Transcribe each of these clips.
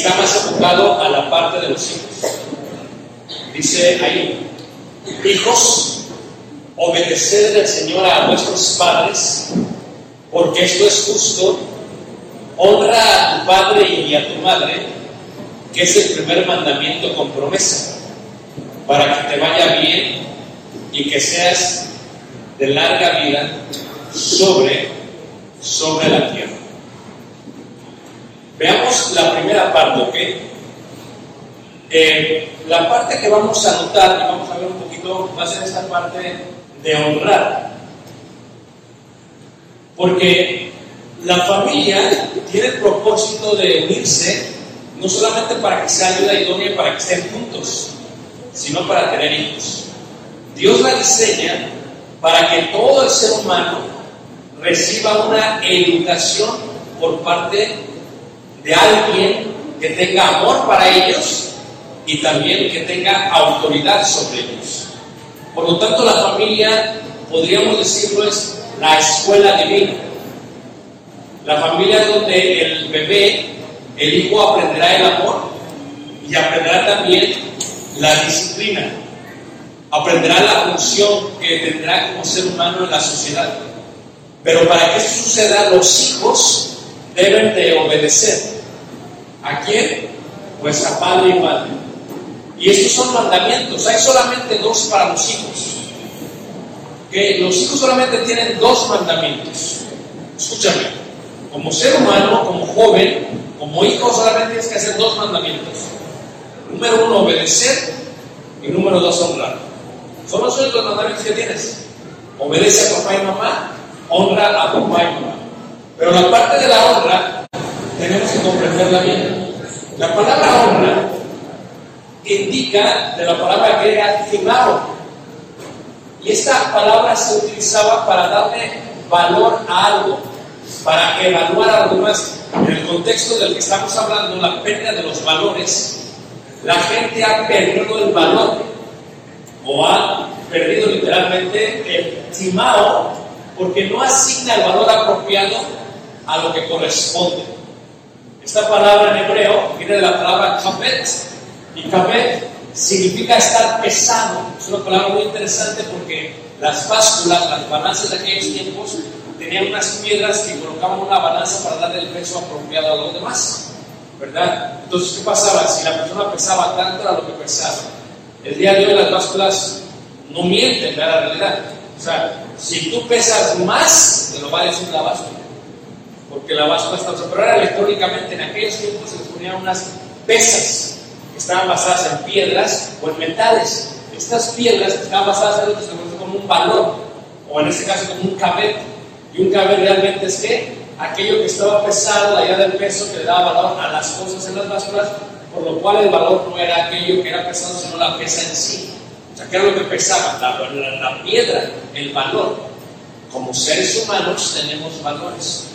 está más enfocado a la parte de los hijos. Dice ahí, hijos, obedeced al Señor a vuestros padres, porque esto es justo. Honra a tu padre y a tu madre, que es el primer mandamiento con promesa, para que te vaya bien y que seas de larga vida sobre, sobre la tierra. Veamos la primera parte, ¿ok? Eh, la parte que vamos a notar, y vamos a ver un poquito, va a ser esta parte de honrar. Porque la familia tiene el propósito de unirse, no solamente para que sea ayuda idónea para que estén juntos, sino para tener hijos. Dios la diseña para que todo el ser humano reciba una educación por parte de alguien que tenga amor para ellos y también que tenga autoridad sobre ellos. Por lo tanto, la familia, podríamos decirlo, es la escuela divina. La familia donde el bebé, el hijo aprenderá el amor y aprenderá también la disciplina. Aprenderá la función que tendrá como ser humano en la sociedad. Pero para que eso suceda, los hijos deben de obedecer. ¿A quién? Pues a padre y madre. Y estos son mandamientos. Hay solamente dos para los hijos. Que los hijos solamente tienen dos mandamientos. Escúchame. Como ser humano, como joven, como hijo, solamente tienes que hacer dos mandamientos. Número uno, obedecer. Y número dos, honrar. Son los únicos mandamientos que tienes. Obedece a papá y mamá, honra a papá y mamá. Pero la parte de la honra tenemos que comprenderla bien. La palabra honra indica de la palabra griega thimao. Y esta palabra se utilizaba para darle valor a algo, para evaluar algo más. En el contexto del que estamos hablando, la pérdida de los valores, la gente ha perdido el valor o ha perdido literalmente el timao porque no asigna el valor apropiado a lo que corresponde. Esta palabra en hebreo viene de la palabra kabet y kabet significa estar pesado. Es una palabra muy interesante porque las básculas, las balanzas de aquellos tiempos tenían unas piedras que colocaban una balanza para darle el peso apropiado a los demás, ¿verdad? Entonces, ¿qué pasaba? Si la persona pesaba tanto, era lo que pesaba. El día de hoy las básculas no mienten, ¿verdad? La realidad. O sea, si tú pesas más, te lo va a decir la báscula. Porque la báscula está pero ahora electrónicamente en aquellos tiempos se les ponían unas pesas que estaban basadas en piedras o en metales. Estas piedras estaban basadas en lo que se conoce como un valor, o en este caso como un cabet. Y un cabet realmente es que aquello que estaba pesado, la idea del peso que le daba valor a las cosas en las básculas, por lo cual el valor no era aquello que era pesado, sino la pesa en sí. O sea, ¿qué era lo que pesaba? La, la- la piedra, el valor. Como seres humanos tenemos valores.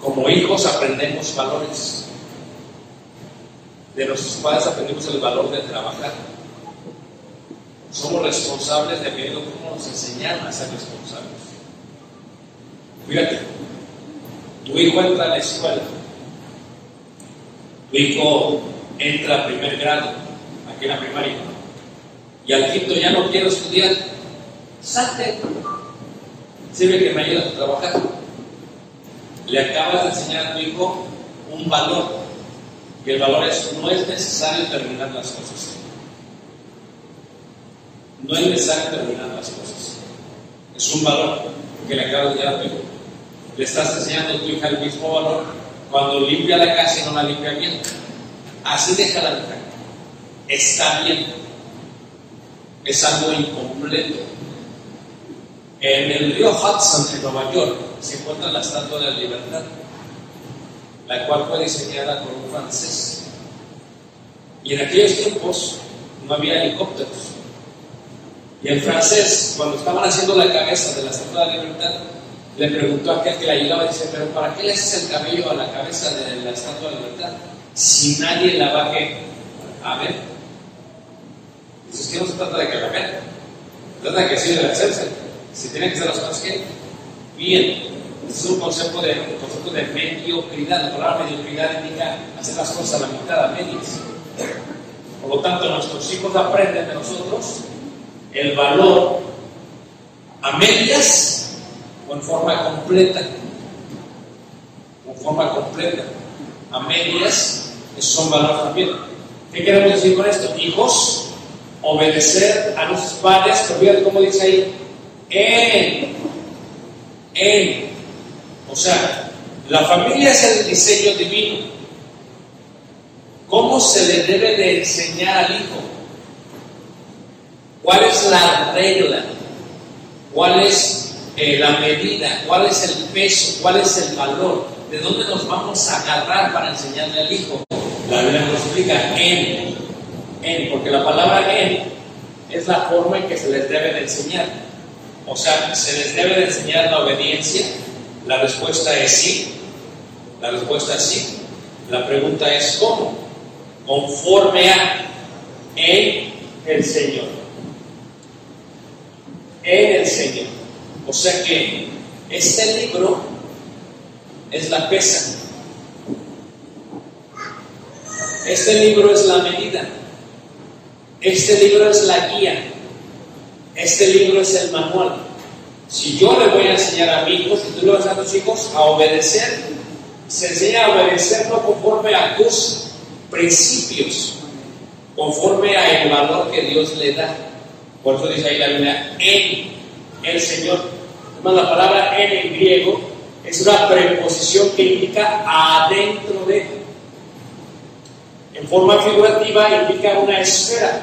Como hijos aprendemos valores. De nuestros padres aprendimos el valor de trabajar. Somos responsables de aquello como nos enseñaron a ser responsables. Fíjate, tu hijo entra a la escuela, tu hijo entra a primer grado, aquí en la primaria, y al quinto ya no quiero estudiar, salte, sirve que me ayudas a trabajar. Le acabas de enseñar a tu hijo un valor, y el valor es, no es necesario terminar las cosas. No es necesario terminar las cosas. Es un valor que le acabas de dar a tu hijo. Le estás enseñando a tu hija el mismo valor cuando limpia la casa y no la limpia bien. Así deja la hija. Está bien. Es algo incompleto. En el río Hudson, en Nueva York, se encuentra la Estatua de la Libertad, la cual fue diseñada por un francés. Y en aquellos tiempos no había helicópteros. Y el francés, cuando estaban haciendo la cabeza de la Estatua de la Libertad, le preguntó a aquel que la ayudaba, dice, pero ¿para qué le haces el cabello a la cabeza de la Estatua de la Libertad si nadie la va a ver? Dice, es que no se trata de que la vean, trata de que sí debe hacerse. Si tienen que hacer las cosas que bien. Es un concepto de, un concepto de mediocridad. La palabra mediocridad indica hacer las cosas a la mitad, a medias. Por lo tanto, nuestros hijos aprenden de nosotros el valor a medias o en forma completa. En forma completa. A medias son valor también. ¿Qué queremos decir con esto? Hijos, obedecer a nuestros padres, pero fíjate cómo dice ahí, en, en, o sea, la familia es el diseño divino. ¿Cómo se le debe de enseñar al hijo? ¿Cuál es la regla? ¿Cuál es eh, la medida? ¿Cuál es el peso? ¿Cuál es el valor? ¿De dónde nos vamos a agarrar para enseñarle al hijo? La Biblia nos explica en, en, porque la palabra en es la forma en que se les debe de enseñar. O sea, se les debe de enseñar la obediencia. La respuesta es sí. La respuesta es sí. La pregunta es ¿cómo? Conforme a en el Señor. En el Señor. O sea que este libro es la pesa. Este libro es la medida. Este libro es la guía. Este libro es el manual. Si yo le voy a enseñar a mi hijo, si tú le vas a tus hijos a obedecer, se enseña a obedecer no conforme a tus principios, conforme a el valor que Dios le da. Por eso dice ahí la Biblia, en el Señor. Además, la palabra en en griego es una preposición que indica adentro de. En forma figurativa indica una esfera,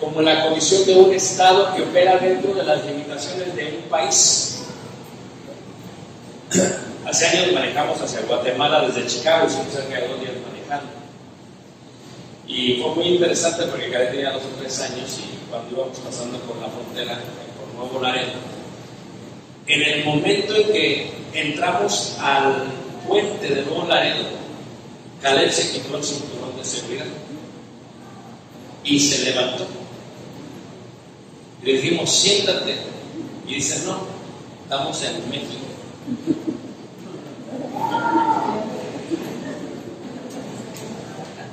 como la condición de un Estado que opera dentro de las limitaciones de un país. Hace años manejamos hacia Guatemala desde Chicago, hicimos cerca de dos días manejando. Y fue muy interesante porque cada tenía dos o tres años y cuando íbamos pasando por la frontera, por Nuevo Laredo, en el momento en que entramos al puente de Nuevo Laredo, Caleb se quitó el cinturón de seguridad y se levantó. Y le dijimos, siéntate. Y dice, no, estamos en México.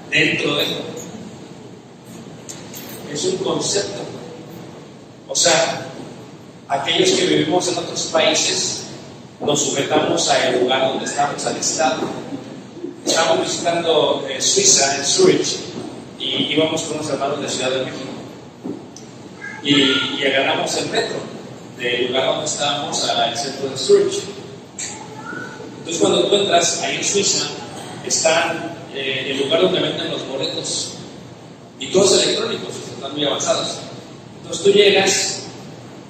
Dentro de es un concepto. O sea, aquellos que vivimos en otros países nos sujetamos al lugar donde estamos, al Estado. Estábamos visitando eh, Suiza, en Zurich, y íbamos con unos hermanos de Ciudad de México. Y, y agarramos el metro del lugar donde estábamos al centro de Zurich. Entonces, cuando tú entras ahí en Suiza, está eh, el lugar donde venden los boletos y todos electrónicos, están muy avanzados. Entonces tú llegas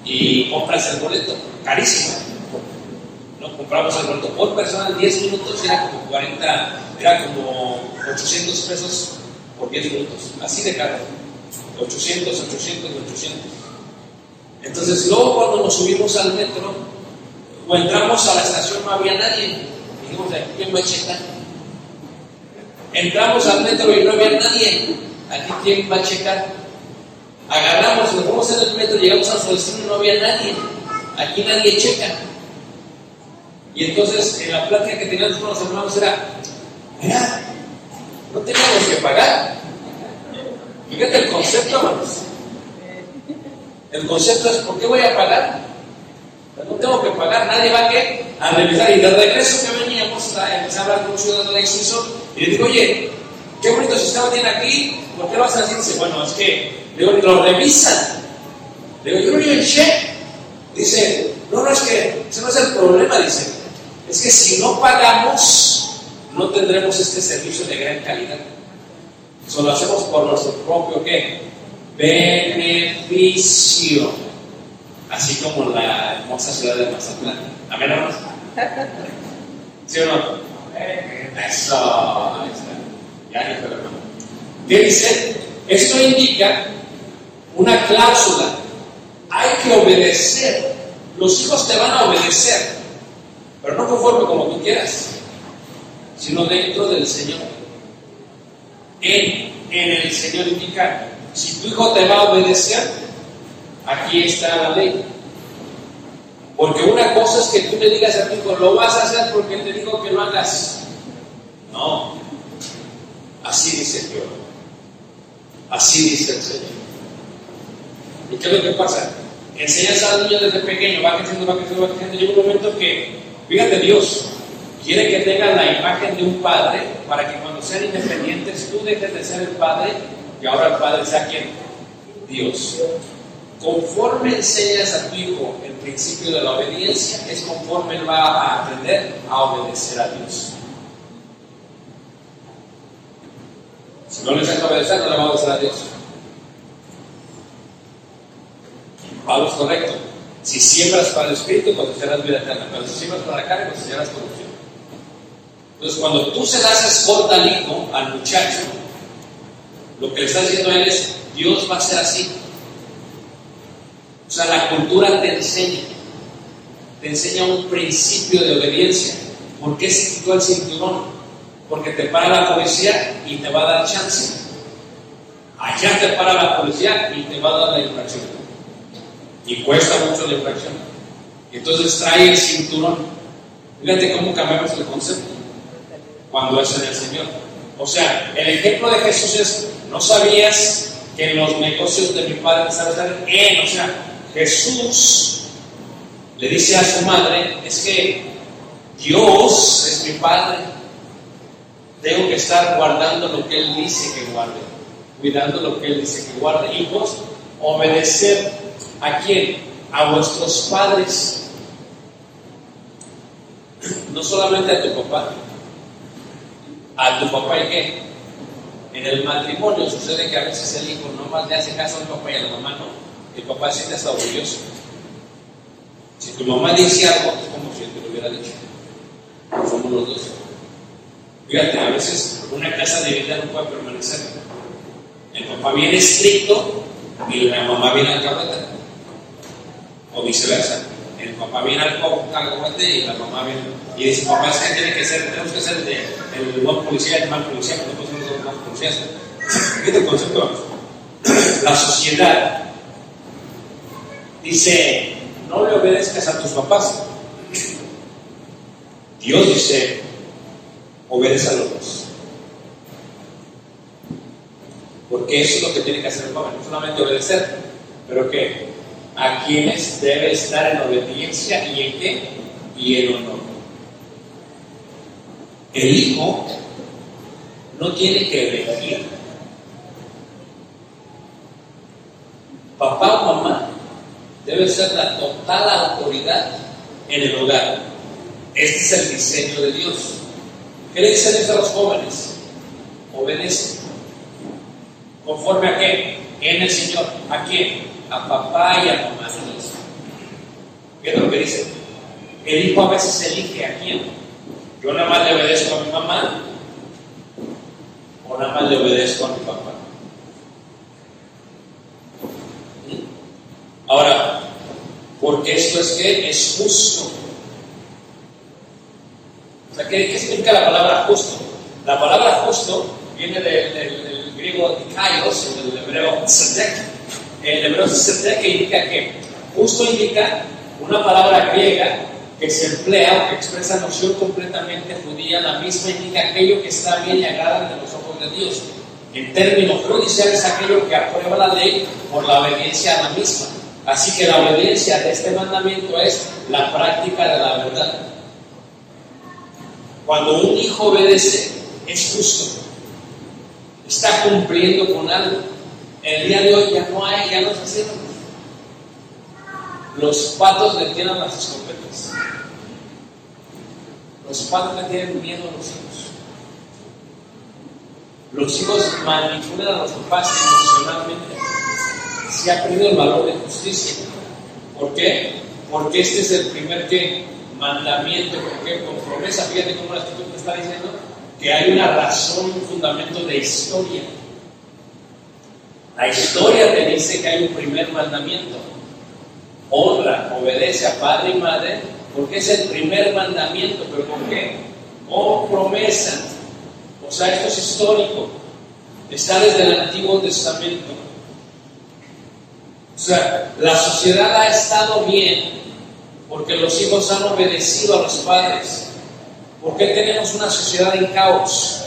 y compras el boleto, carísimo. ¿no? Compramos el boleto por persona en 10 minutos, era como 40, era como 800 pesos por 10 minutos, así de caro. 800, 800 y 800. Entonces, luego cuando nos subimos al metro o entramos a la estación, no había nadie. Dijimos, ¿aquí quién va a checar? Entramos al metro y no había nadie. ¿Aquí quién va a checar? Agarramos, nos fuimos en el metro, llegamos a su destino y no había nadie. Aquí nadie checa. Y entonces, en la plática que teníamos con los hermanos era, mira, no teníamos que pagar. Fíjate el concepto, hermanos. El concepto es, ¿por qué voy a pagar? Pues no tengo que pagar, nadie va a, ¿qué? a revisar. Y de regreso que veníamos, a empezar a hablar con un ciudadano de suizo y le digo, oye, qué bonito sistema tiene aquí, ¿por qué lo a decir? Dice, bueno, es que, digo, lo revisan. Le digo, yo no el cheque. Dice, no, no, es que ese no es el problema, dice. Es que si no pagamos, no tendremos este servicio de gran calidad. Eso lo hacemos por nuestro propio, ¿qué? Beneficio. Así como la hermosa ciudad de Mazatlán. Amén, hermanos. ¿Sí o no? Eso. Ahí está. Ya dijo el hermano. ¿Qué dice? Esto indica una cláusula. Hay que obedecer. Los hijos te van a obedecer, pero no conforme como tú quieras, sino dentro del Señor. En, el Señor indica, si tu hijo te va a obedecer, aquí está la ley. Porque una cosa es que tú le digas a tu hijo, lo vas a hacer porque te dijo que lo hagas. No. Así dice Dios. Así dice el Señor. ¿Y qué es lo que pasa? Enseñas al niño desde pequeño, va creciendo, va creciendo, va creciendo. Llega un momento que, fíjate, Dios quiere que tengan la imagen de un padre para que cuando sean independientes tú dejes de ser el padre y ahora el padre sea quien? Dios. Conforme enseñas a tu hijo el principio de la obediencia, es conforme él va a aprender a obedecer a Dios. Si no le enseñas a obedecer, no le va a obedecer a Dios. Pablo es correcto. Si siembras para el espíritu, cosecharás vida eterna. Pero si siembras para la carne, cosecharás corrupción. Entonces, cuando tú se das escolta al hijo, al muchacho, lo que le está diciendo a él es: Dios va a ser así. O sea, la cultura te enseña, te enseña un principio de obediencia. ¿Por qué se quitó el cinturón? Porque te para la policía y te va a dar chance. Allá te para la policía y te va a dar la infracción. Y cuesta mucho la infracción. Entonces trae el cinturón. Fíjate cómo cambiamos el concepto cuando es en el Señor. O sea, el ejemplo de Jesús es, no sabías que los negocios de mi padre sabes en, o sea, Jesús le dice a su madre, es que Dios es mi Padre, tengo que estar guardando lo que Él dice que guarde, cuidando lo que Él dice que guarde. Hijos, obedecer a quién? A vuestros padres, no solamente a tu papá, a tu papá y qué. En el matrimonio sucede que a veces el hijo no más le hace caso al papá y a la mamá no el papá siente hasta orgulloso. Si tu mamá dice algo, es como si te lo hubiera dicho. Somos los dos. Fíjate, a veces una casa de vida no puede permanecer. El papá viene estricto y la mamá viene alcahueta. O viceversa. El papá viene al alcahuete y la mamá viene. Y dice, papá, es que tiene que ser, tenemos que ser de, el buen policía y el mal policía, porque nosotros somos los malos policías. Fíjate el concepto. La sociedad dice, no le obedezcas a tus papás. Dios dice, obedece a los dos. Porque eso es lo que tiene que hacer el joven, no solamente obedecer, pero que a quienes debe estar en obediencia y en qué? Y en honor. El hijo no tiene que elegir. Papá o mamá debe ser la total autoridad en el hogar. Este es el diseño de Dios. ¿Qué le Dios a los jóvenes? Obedece. ¿Conforme a qué? En el Señor. ¿A quién? A papá y a mamá. ¿Qué es lo que dice? El hijo a veces elige a quién. Yo nada más le obedezco a mi mamá o nada más le obedezco a mi papá. Ahora, porque esto es que es justo. O sea, ¿qué, qué significa la palabra justo? La palabra justo viene del, del, del griego dikaios, del hebreo tzedek. El hebreo tzedek que indica que justo indica una palabra griega que se emplea que expresa noción completamente judía, la misma indica aquello que está bien y agrada ante los ojos de Dios. En términos judiciales, aquello que aprueba la ley por la obediencia a la misma. Así que la obediencia de este mandamiento es la práctica de la verdad. Cuando un hijo obedece, es justo. Está cumpliendo con algo. El día de hoy ya no hay, ya no se hacen. Los patos le tienen las escopetas. Los patos le tienen miedo a los hijos. Los hijos manipulan a los papás emocionalmente. Se ha perdido el valor de justicia. ¿Por qué? Porque este es el primer ¿qué? mandamiento, porque con promesa, fíjate cómo la escritura está diciendo que hay una razón, un fundamento de historia. La historia te dice que hay un primer mandamiento. Honra, obedece a padre y madre, porque es el primer mandamiento, pero ¿por qué? Como promesa. O sea, esto es histórico. Está desde el Antiguo Testamento. O sea, la sociedad ha estado bien porque los hijos han obedecido a los padres. ¿Por qué tenemos una sociedad en caos?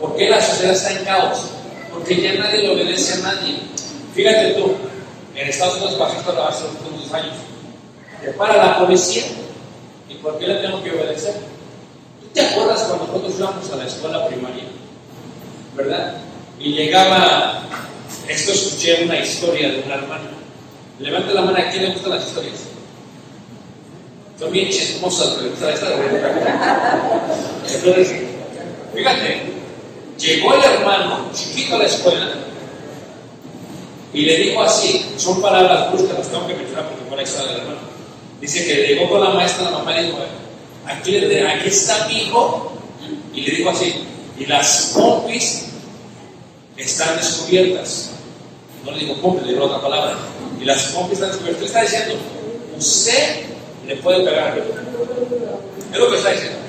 ¿Por qué la sociedad está en caos? Porque ya nadie le obedece a nadie. Fíjate tú, en Estados Unidos pasó esto hace unos años. Para la policía y ¿por qué le tengo que obedecer? ¿Tú te acuerdas cuando nosotros íbamos a la escuela primaria? ¿Verdad? Y llegaba, esto escuché una historia de una hermana. Levante la mano a quién le gustan las historias. Son bien chismosas, pero esta Entonces, fíjate, llegó el hermano chiquito a la escuela y le dijo así, son palabras bruscas, las tengo que mencionar porque por ahí está el hermano. Dice que llegó con la maestra, la mamá le dijo, aquí, aquí está mi hijo, y le dijo así, y las pompis están descubiertas. No le digo pompis, le digo otra palabra. Y las pompis están descubiertas. está diciendo, usted le puede pegar a Es lo que está diciendo.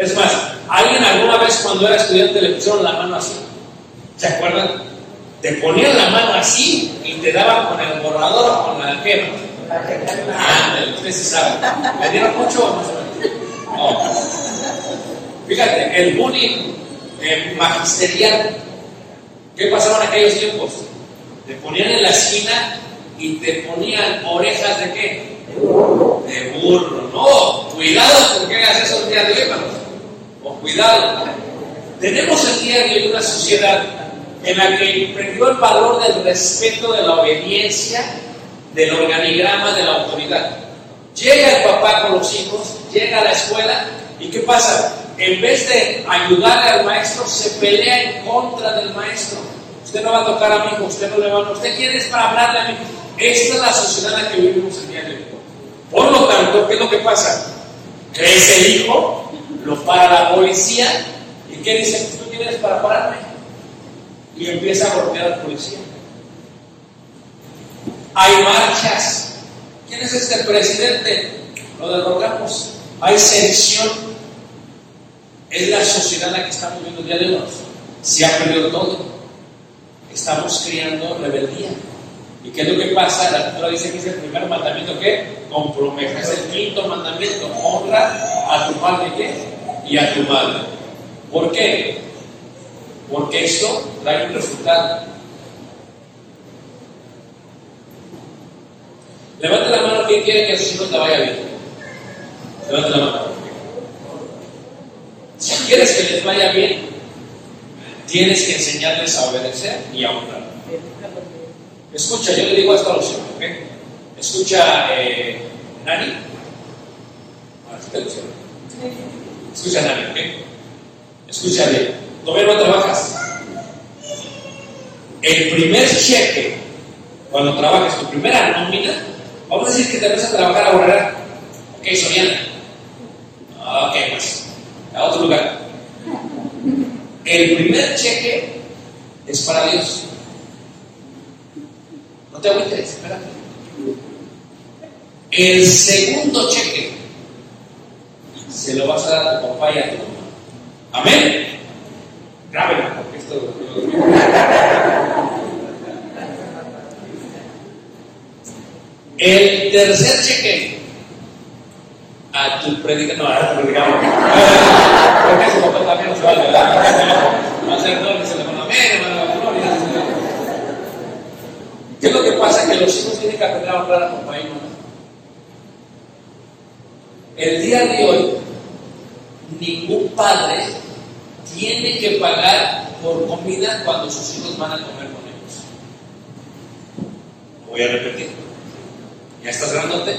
Es más, alguien alguna vez cuando era estudiante le pusieron la mano así. ¿Se acuerdan? Te ponían la mano así y te daban con el borrador o con la quema. Ah, usted sí sabe. ¿Le dieron mucho o más o menos? No. Fíjate, el bullying eh, magisterial, ¿qué pasaba en aquellos tiempos? Te ponían en la esquina y te ponían orejas de qué? De burro. No, cuidado porque hagas eso el día de hoy, hermanos. Cuidado. Tenemos el día de hoy una sociedad en la que perdió el valor del respeto, de la obediencia, del organigrama, de la autoridad. Llega el papá con los hijos, llega a la escuela y ¿qué pasa? En vez de ayudarle al maestro, se pelea en contra del maestro. Usted no va a tocar a mi hijo, usted no le va a... Usted quiere es para hablarle a mi hijo. Esta es la sociedad en la que vivimos el día de hoy. Por lo tanto, ¿qué es lo que pasa? Crece el hijo, lo para la policía y ¿qué dice? ¿Tú tienes para pararme? Y empieza a golpear al policía. Hay marchas. ¿Quién es este presidente? Lo derrogamos. Hay sedición. Es la sociedad en la que estamos viviendo el día de hoy. Se ha perdido todo. estamos criando rebeldía. ¿Y qué es lo que pasa? La escritura dice que es el primer mandamiento que compromete. Es el quinto mandamiento. Honra a tu padre ¿qué? Y a tu madre. ¿Por qué? Porque esto trae un resultado. Levante la mano quien quiere que a sus hijos te vaya bien. Levante la mano. Si quieres que les vaya bien, tienes que enseñarles a obedecer y a honrar. Escucha, yo le digo esto a los hijos, ¿ok? Escucha, eh, Nani. Ahora sí te. Escucha, Nani, ¿ok? Escucha bien. Todavía no trabajas. El primer cheque, cuando trabajas, tu primera nómina, vamos a decir que te vas a trabajar a borrar. Ok, Soriana. Ok, pues, a otro lugar. El primer cheque es para Dios. No te agüites, espérate. El segundo cheque se lo vas a dar a tu papá y a tu mamá. Amén. Grábelo, porque esto. El tercer cheque a tu predicador. No, a tu predicador. Porque su papá también se va a ayudar. Va a ser doble, se le amén, hermano, gloria. ¿Qué es lo que pasa? Que los hijos tienen que aprender a honrar a papá y mamá. El día de hoy, ningún padre tiene que pagar por comida cuando sus hijos van a comer con ellos. Voy a repetir. Ya estás grandote,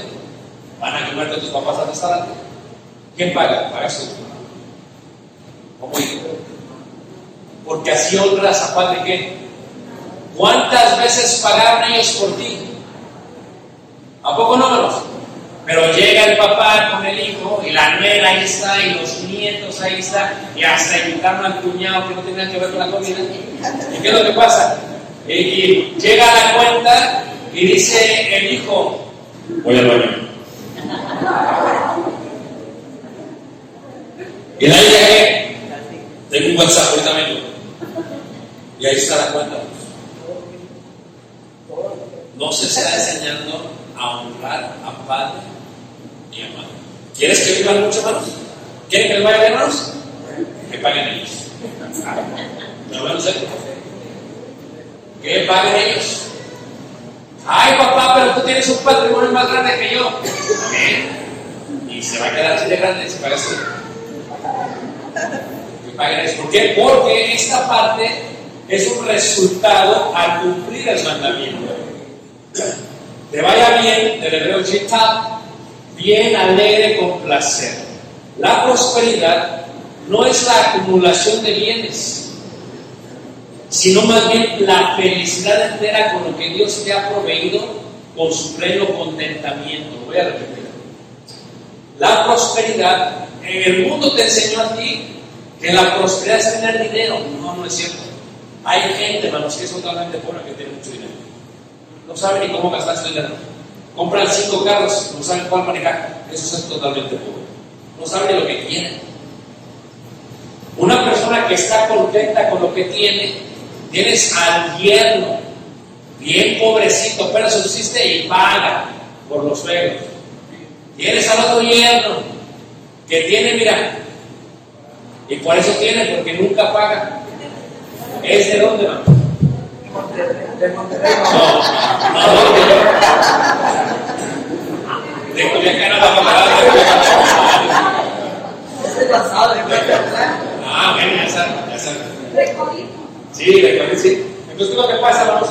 van a comer con tus papás al restaurante. ¿Quién paga? Pagas tú. ¿Cómo? Porque así honras a padre qué? ¿Cuántas veces pagaron ellos por ti? ¿A poco no? Pero llega el papá con el hijo y la nuera ahí está y los nietos ahí está y hasta invitaron al cuñado que no tenía que ver con la comida. ¿Y qué es lo que pasa? Y, llega la cuenta y dice el hijo, voy al baño. Y la hija ¿qué? Tengo un WhatsApp, ahorita vengo. Y ahí está la cuenta. No se está enseñando a honrar a padre y a madre. ¿Quieres que vivan mucho, hermanos? ¿Quieren que les vaya bien, hermanos? Que paguen ellos. ¿Pero van a hacer? Que paguen ellos. Ay, papá, pero tú tienes un patrimonio más grande que yo. Amén. Y se va a quedar así de grande si pagas tú. Que paguen ellos. ¿Por qué? Porque esta parte es un resultado al cumplir el mandamiento. Te vaya bien, del hebreo chita, bien, alegre, con placer. La prosperidad no es la acumulación de bienes, sino más bien la felicidad entera con lo que Dios te ha proveído con su pleno contentamiento. Voy a repetir. La prosperidad, en el mundo te enseñó a ti que la prosperidad es tener dinero. No, no es cierto. Hay gente, hermanos, que es totalmente pobre que tiene mucho dinero. No saben ni cómo gastar su dinero. Compran cinco carros, no saben cuál manejar. Eso es totalmente pobre. No saben lo que quieren. Una persona que está contenta con lo que tiene, tienes al yerno, bien pobrecito, pero subsiste y paga por los suegros. Tienes al otro yerno, que tiene, mira, y por eso tiene, porque nunca paga. ¿Es de dónde, hermano? De Monterrey. No, no, no, de, Culiacán a la de Ah, bueno, ya saben, ya saben. Sí, de Colín, sí. Entonces, ¿qué es lo que pasa, hermanos?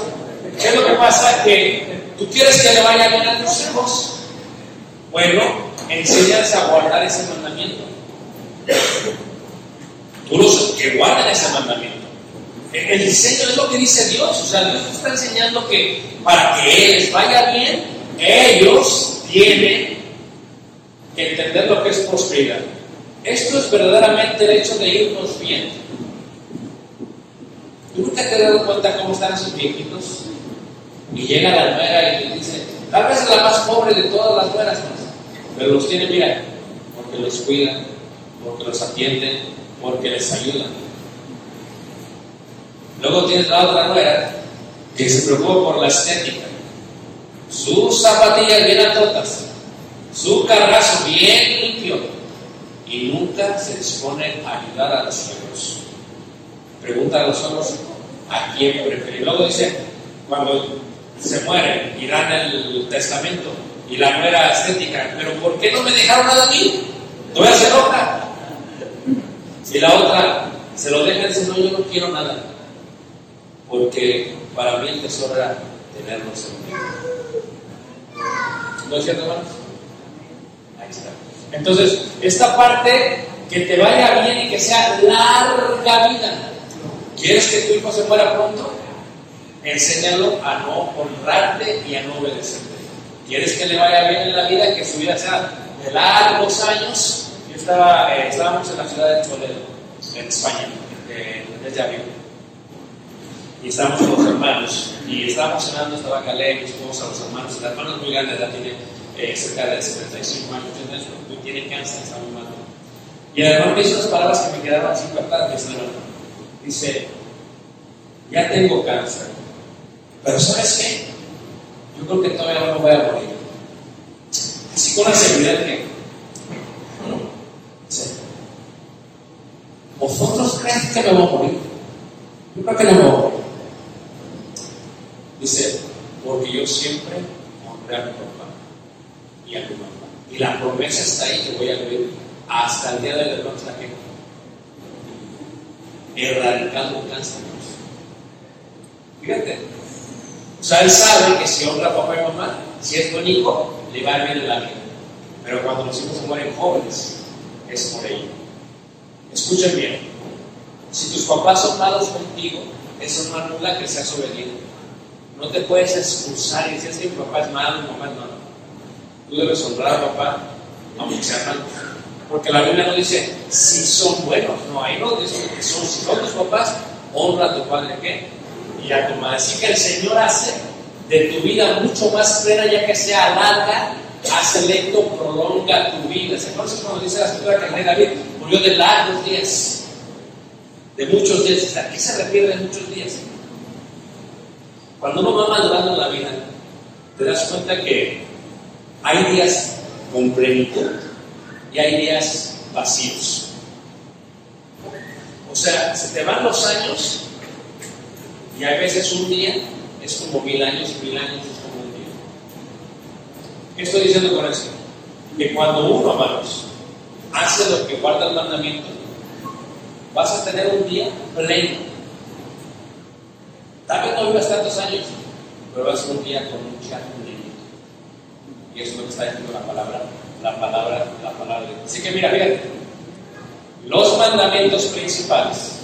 ¿Qué es lo que pasa? Que tú quieres que le vaya bien a tus hijos. Bueno, enséñales a guardar ese mandamiento. Tú los que guarden ese mandamiento. El diseño es lo que dice Dios. O sea, Dios está enseñando que para que les vaya bien, ellos tienen que entender lo que es prosperidad. Esto es verdaderamente el hecho de irnos bien. ¿Tú nunca te has dado cuenta cómo están esos viejitos? Y llega la nuera y le dice, tal vez es la más pobre de todas las nueras, pero los tiene, mira, porque los cuidan, porque los atienden, porque les ayudan. Luego tienes la otra nuera que se preocupa por la estética. Sus zapatillas bien atotas, su carrazo bien limpio y nunca se dispone a ayudar a los suegros. Pregunta a los suegros a quién preferir. Luego dice, cuando se muere y el testamento y la nuera estética, pero ¿por qué no me dejaron nada a mí? Voy a hacer otra. Y la otra se lo deja y dice, no, yo no quiero nada. Porque para mí el tesoro era tenerlos en mí. ¿No es cierto, hermanos? Ahí está. Entonces, esta parte que te vaya bien y que sea larga vida. ¿Quieres que tu hijo se muera pronto? Enséñalo a no honrarte y a no obedecerte. ¿Quieres que le vaya bien en la vida, que su vida sea de largos años? Yo estaba, eh, estábamos en la ciudad de Toledo, en España, desde avión. Y estábamos con los hermanos, y estábamos cenando, estaba Caleb, mi esposa, los hermanos, el hermano es muy grande, ya tiene eh, cerca de 75 años, tiene cáncer, está muy mal. Y el hermano me hizo unas palabras que me quedaban así impactantes, hermano. Dice, ya tengo cáncer, pero ¿sabes qué? Yo creo que todavía no me voy a morir. Así con la seguridad que, dice, ¿vosotros creen que me voy a morir? Yo creo que no me voy a morir. Dice, porque yo siempre honré a mi papá y a mi mamá. Y la promesa está ahí que voy a vivir hasta el día de la hermana que erradicando cáncer. Fíjate. O sea, él sabe que si honra a papá y mamá, si es buen hijo, le va a ir bien en la vida. Pero cuando los hijos se mueren jóvenes, es por ello. Escuchen bien. Si tus papás son malos contigo, eso no anula que seas obediente. No te puedes excusar y decir que mi papá es malo, mi mamá es malo. Tú debes honrar a papá, aunque sea malo. Porque la Biblia no dice si son buenos, no, ahí no dice que son, si son tus papás, honra a tu padre ¿qué? y a tu madre. Así que el Señor hace de tu vida mucho más plena, ya que sea larga, hace lento, prolonga tu vida. ¿Se acuerdan cuando dice la escritura que el rey David murió de largos días? De muchos días. ¿A qué se refiere de muchos días? Cuando uno va madurando en la vida, te das cuenta que hay días con plenitud y hay días vacíos. O sea, se te van los años y a veces un día es como mil años y mil años es como un día. ¿Qué estoy diciendo con eso? Que cuando uno, hermanos, hace lo que guarda el mandamiento, vas a tener un día pleno. Tal vez no vivas tantos años, pero vas un día con mucha plenitud. Y eso es lo que está diciendo la palabra, la palabra, la palabra. Así que mira, fíjate, los mandamientos principales,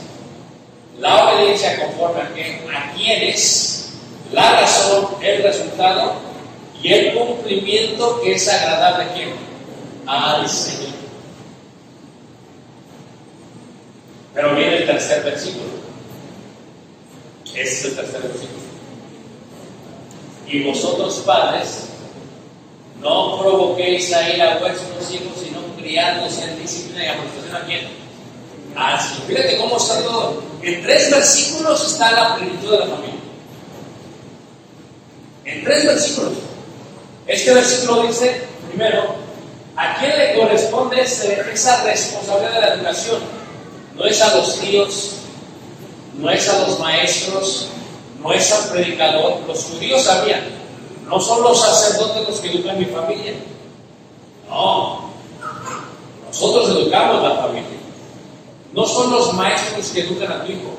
la obediencia conforme a, que, a quienes, la razón, el resultado y el cumplimiento que es agradable a quién? Al Señor. Pero viene el tercer versículo. Ese es el tercer versículo. Y vosotros padres, no provoquéis a ir a vuestros hijos, sino criándolos en disciplina y amonestación a quién? Al Señor. Fíjate cómo está todo. En tres versículos está la plenitud de la familia. En tres versículos. Este versículo dice, primero, ¿a quién le corresponde esa responsabilidad de la educación? No es a los tíos, no es a los maestros, no es al predicador. Los judíos sabían, no son los sacerdotes los que educan mi familia. No, nosotros educamos la familia. No son los maestros que educan a tu hijo,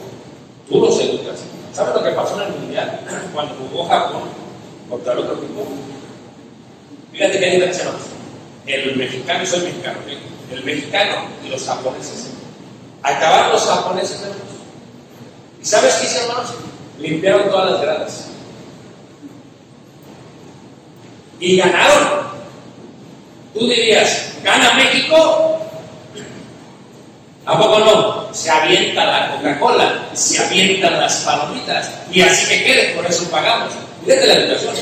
tú los educas. ¿Sabes lo que pasó en el mundial cuando jugó Japón contra el otro equipo? Fíjate qué diferencia más. El mexicano, soy mexicano, ¿sí? el mexicano y los japoneses. Acabaron los japoneses, hermanos. ¿Y sabes qué hicieron, hermanos? Limpiaron todas las gradas. Y ganaron. Tú dirías, ¿gana México? ¿A poco no? Se avienta la Coca-Cola, se avientan las palomitas, y así que quede, por eso pagamos. Fíjate la educación.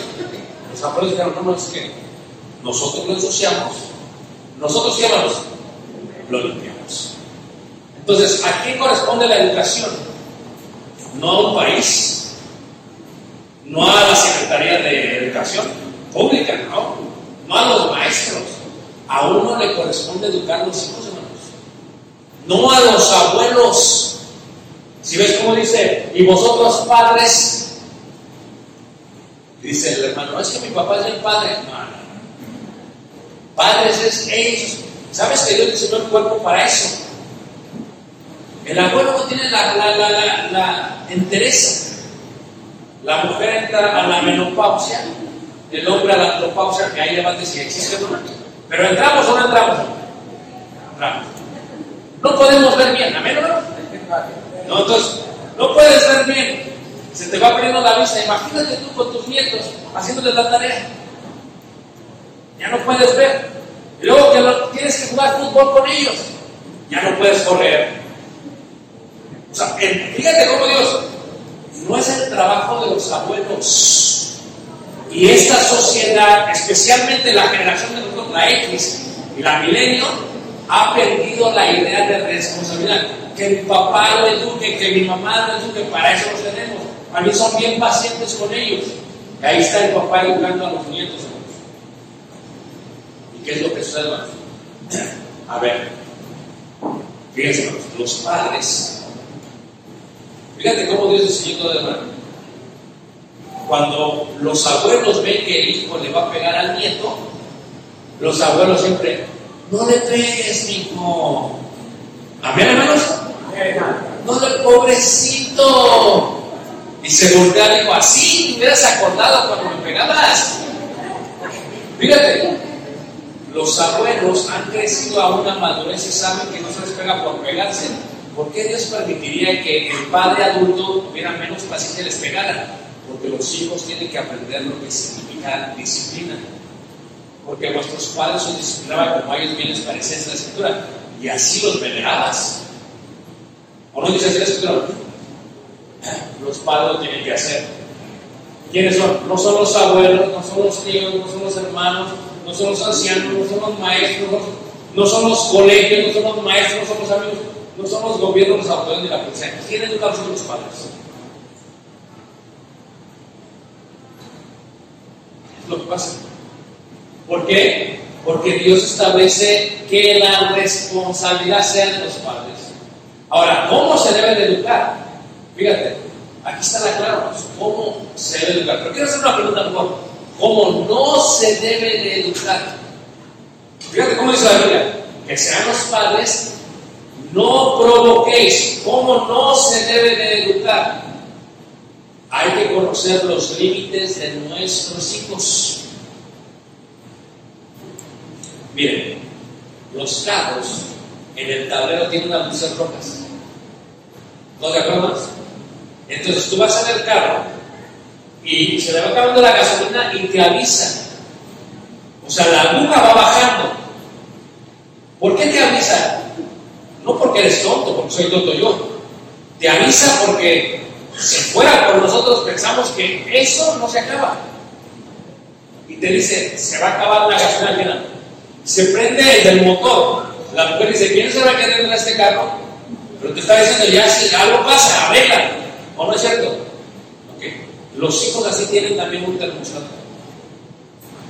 Los japoneses dijeron, no, no, es que nosotros lo ensuciamos, nosotros qué? Lo limpiamos. Entonces, ¿a quién corresponde la educación? No a un país, no a la Secretaría de Educación Pública, no, no a los maestros. A uno le corresponde educar a los hijos, hermanos, no a los abuelos. Si ves cómo dice, y vosotros padres, dice el hermano, "No, es que mi papá es el padre. No. Padres es ellos. ¿Sabes que Dios diseñó el cuerpo para eso? El abuelo no tiene la, la, la, la, entereza. La mujer entra a la menopausia, el hombre a la andropausia, que ahí le va a decir, existe una. Pero entramos o no entramos. Entramos. No podemos ver bien, amén, hermano? No, entonces, no puedes ver bien. Se te va perdiendo la vista. Imagínate tú con tus nietos haciéndoles la tarea. Ya no puedes ver. Y luego que tienes que jugar fútbol con ellos. Ya no puedes correr. O sea, fíjate cómo Dios no es el trabajo de los abuelos. Y esta sociedad, especialmente la generación de nosotros, la X y la milenio, ha perdido la idea de responsabilidad. Que mi papá lo eduque, que mi mamá lo eduque, para eso los tenemos. A mí son bien pacientes con ellos. Y ahí está el papá educando a los nietos. ¿Y qué es lo que sucede? A ver, fíjense, los padres. Fíjate cómo Dios diseñó todo hermano. Cuando los abuelos ven que el hijo le va a pegar al nieto, los abuelos siempre, no le pegues, hijo. Amén, hermanos. No le pobrecito. Y se voltea y dijo, así me hubieras acordado cuando me pegabas. Fíjate, los abuelos han crecido a una madurez y saben que no se les pega por pegarse. ¿Por qué Dios permitiría que el padre adulto tuviera menos paciencia y les pegara? Porque los hijos tienen que aprender lo que significa disciplina. Porque vuestros padres os disciplinaban como a ellos bien les parecía en la escritura. Y así los venerabas. ¿O no dice así la? Los padres lo tienen que hacer. ¿Quiénes son? No son los abuelos, no son los tíos, no son los hermanos, no son los ancianos, no son los maestros, no, no son los colegios, no son los maestros, no son los amigos, no son los gobiernos, los autores de la policía. ¿Quién educa a los padres? Es lo que pasa. ¿Por qué? Porque Dios establece que la responsabilidad sea de los padres. Ahora, ¿cómo se debe de educar? Fíjate, aquí está la clave, ¿cómo se debe de educar? Pero quiero hacer una pregunta mejor. ¿Cómo no se debe de educar? Fíjate cómo dice la Biblia, que sean los padres, no provoquéis. ¿Cómo no se debe de educar? Hay que conocer los límites de nuestros hijos. Miren, los carros en el tablero tienen unas luces rojas. ¿No te acuerdas? Entonces tú vas en el carro y se le va acabando la gasolina y te avisa. O sea, la aguja va bajando. ¿Por qué te avisa? No porque eres tonto, porque soy tonto yo. Te avisa porque si fuera por nosotros pensamos que eso no se acaba. Y te dice, se va a acabar la gasolina llena. Se prende el motor. La mujer dice, ¿quién se va a quedar en este carro? Pero te está diciendo, ya si algo pasa, arregla. ¿O no es cierto? Los hijos así tienen también un termostato.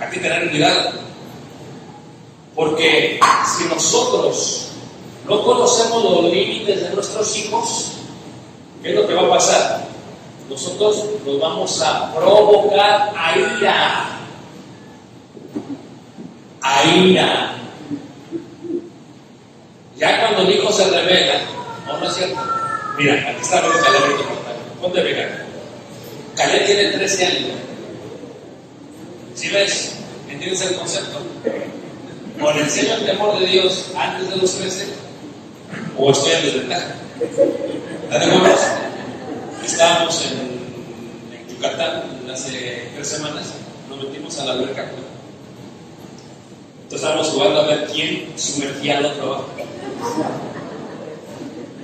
Hay que tener cuidado. Porque si nosotros no conocemos los límites de nuestros hijos, ¿qué es lo que va a pasar? Nosotros nos vamos a provocar a ira. A ira. Ya cuando el hijo se revela, no, no es cierto. Mira, aquí está Caleb, ponte vegano. Caleb tiene 13 años. ¿Sí ves? ¿Entiendes el concepto? Enseño el temor de Dios antes de los 13, o estoy en desventaja. ¿Ya te acuerdas? Estábamos en, en Yucatán hace tres semanas, nos metimos a la alberca. Entonces estábamos jugando a ver quién sumergía al otro abajo.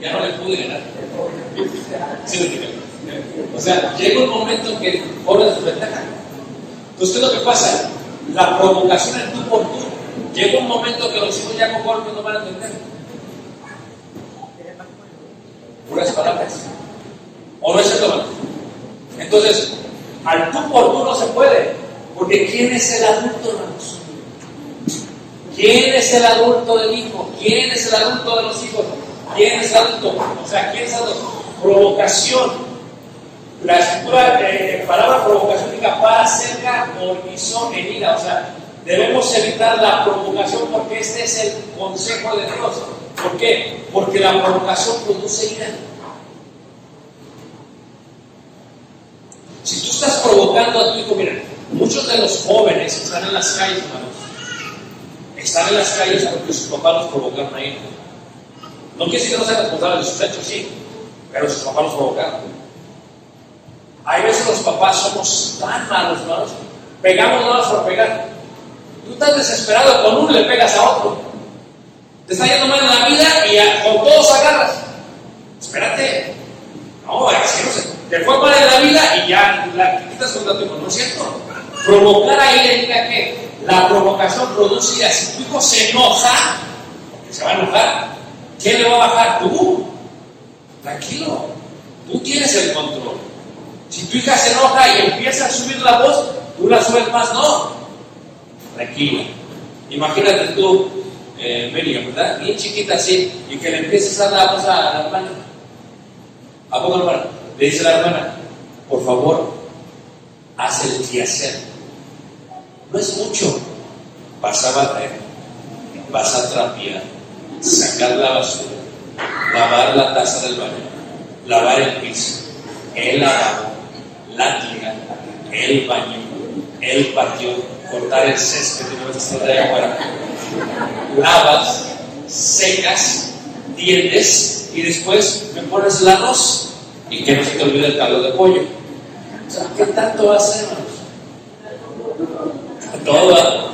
Ya no le pude ganar. O sea, llega un momento que corres desventaja. Entonces, ¿qué es lo que pasa? La provocación es tú por tú. Llega un momento que los hijos ya con golpes no van a entender. ¿O no es hermano? Entonces, al tú por tú no se puede. Porque ¿quién es el adulto, hermanos? ¿Quién es el adulto del hijo? ¿Quién es el adulto de los hijos? ¿Quién es el adulto? O sea, ¿quién es el adulto? Provocación. La escritura, palabra provocación para, cerca, mortizón, herida. O sea, debemos evitar la provocación porque este es el consejo de Dios. ¿Por qué? Porque la provocación produce ira. Si tú estás provocando a tu hijo, mira, muchos de los jóvenes están en las calles, hermanos. Están en las calles porque sus papás los provocaron a ir. No quiere decir que no sean responsables de sus hechos, sí, pero sus papás los provocaron. Hay veces los papás somos tan malos, hermanos, pegamos nada por pegar. Tú estás desesperado, con uno le pegas a otro. Te está yendo mal en la vida y a- con todos agarras. Espérate. No, es que no sé. Te fue mal en la vida y ya la quitas contra tu. No es cierto. Provocar a ira indica que la provocación produce ira. Si tu hijo se enoja, porque se va a enojar, ¿quién le va a bajar? Tú. Tranquilo. Tú tienes el control. Si tu hija se enoja y empieza a subir la voz, tú la subes más, no. Tranquila. Imagínate tú, eh, ¿verdad? Bien chiquita así, y que le empieces a dar voz a la hermana. ¿A poco hermana? Le dice la hermana, por favor, haz el quehacer. No es mucho. Vas a barrer, vas a trapear, sacar la basura, lavar la taza del baño, lavar el piso, el lavabo, la tira, el baño, el patio, cortar el césped y no estar de allá afuera. Lavas, secas, tiendes y después me pones el arroz y que no se te olvide el caldo de pollo. O sea, ¿qué tanto va a hacer, hermanos? Todo,